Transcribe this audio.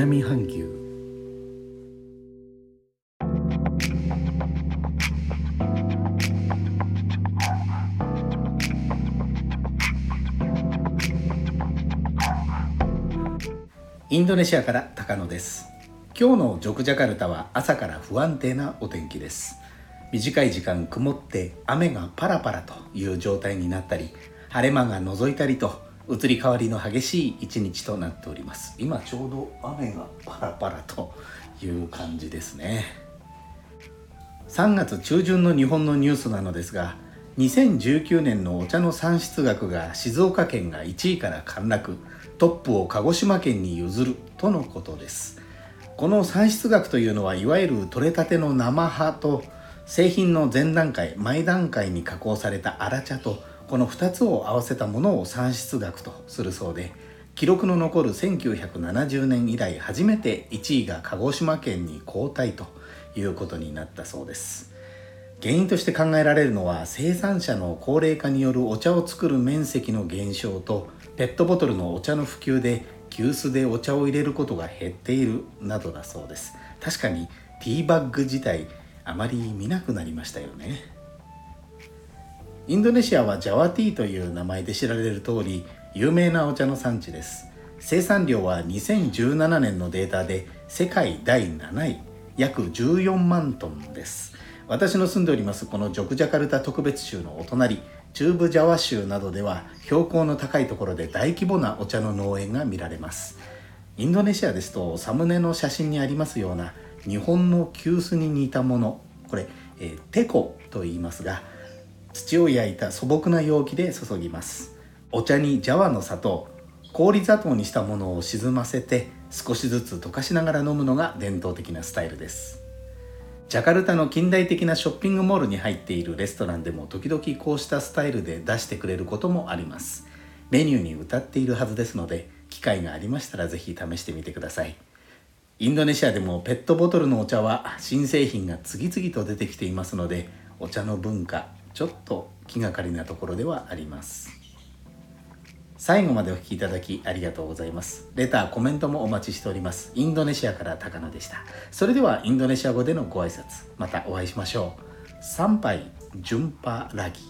南半球。インドネシアから高野です。今日のジョクジャカルタは朝から不安定なお天気です。短い時間曇って雨がパラパラという状態になったり晴れ間が覗いたりと移り変わりの激しい一日となっております。今ちょうど雨がパラパラという感じですね。3月中旬の日本のニュースなのですが2019年のお茶の産出額が静岡県が1位から陥落。トップを鹿児島県に譲るとのことです。この産出額というのはいわゆる取れたての生葉と製品の前段階前段階に加工された粗茶とこの2つを合わせたものを産出額とするそうで記録の残る1970年以来初めて1位が鹿児島県に交代ということになったそうです。原因として考えられるのは生産者の高齢化によるお茶を作る面積の減少とペットボトルのお茶の普及で急須でお茶を入れることが減っているなどだそうです。確かにティーバッグ自体あまり見なくなりましたよね。インドネシアはジャワティーという名前で知られる通り有名なお茶の産地です。生産量は2017年のデータで世界第7位。約14万トンで。す私の住んでおりますこのジョクジャカルタ特別州のお隣中部ジャワ州などでは標高の高いところで大規模なお茶の農園が見られます。インドネシアですとサムネの写真にありますような日本の急須に似たもの。これ、えー、テコと言いますが土を焼いた素朴な容器で注ぎます。お茶にジャワの砂糖氷砂糖にしたものを沈ませて少しずつ溶かしながら飲むのが伝統的なスタイルです。ジャカルタの近代的なショッピングモールに入っているレストランでも時々こうしたスタイルで出してくれることもあります。メニューに歌っているはずですので機会がありましたら是非試してみてください。インドネシアでもペットボトルのお茶は新製品が次々と出てきていますのでお茶の文化ちょっと気がかりなところではあります最後までお聴きいただきありがとうございます。レター、コメントもお待ちしております。インドネシアから高野でした。それではインドネシア語でのご挨拶、またお会いしましょう。参拝、順パラギ。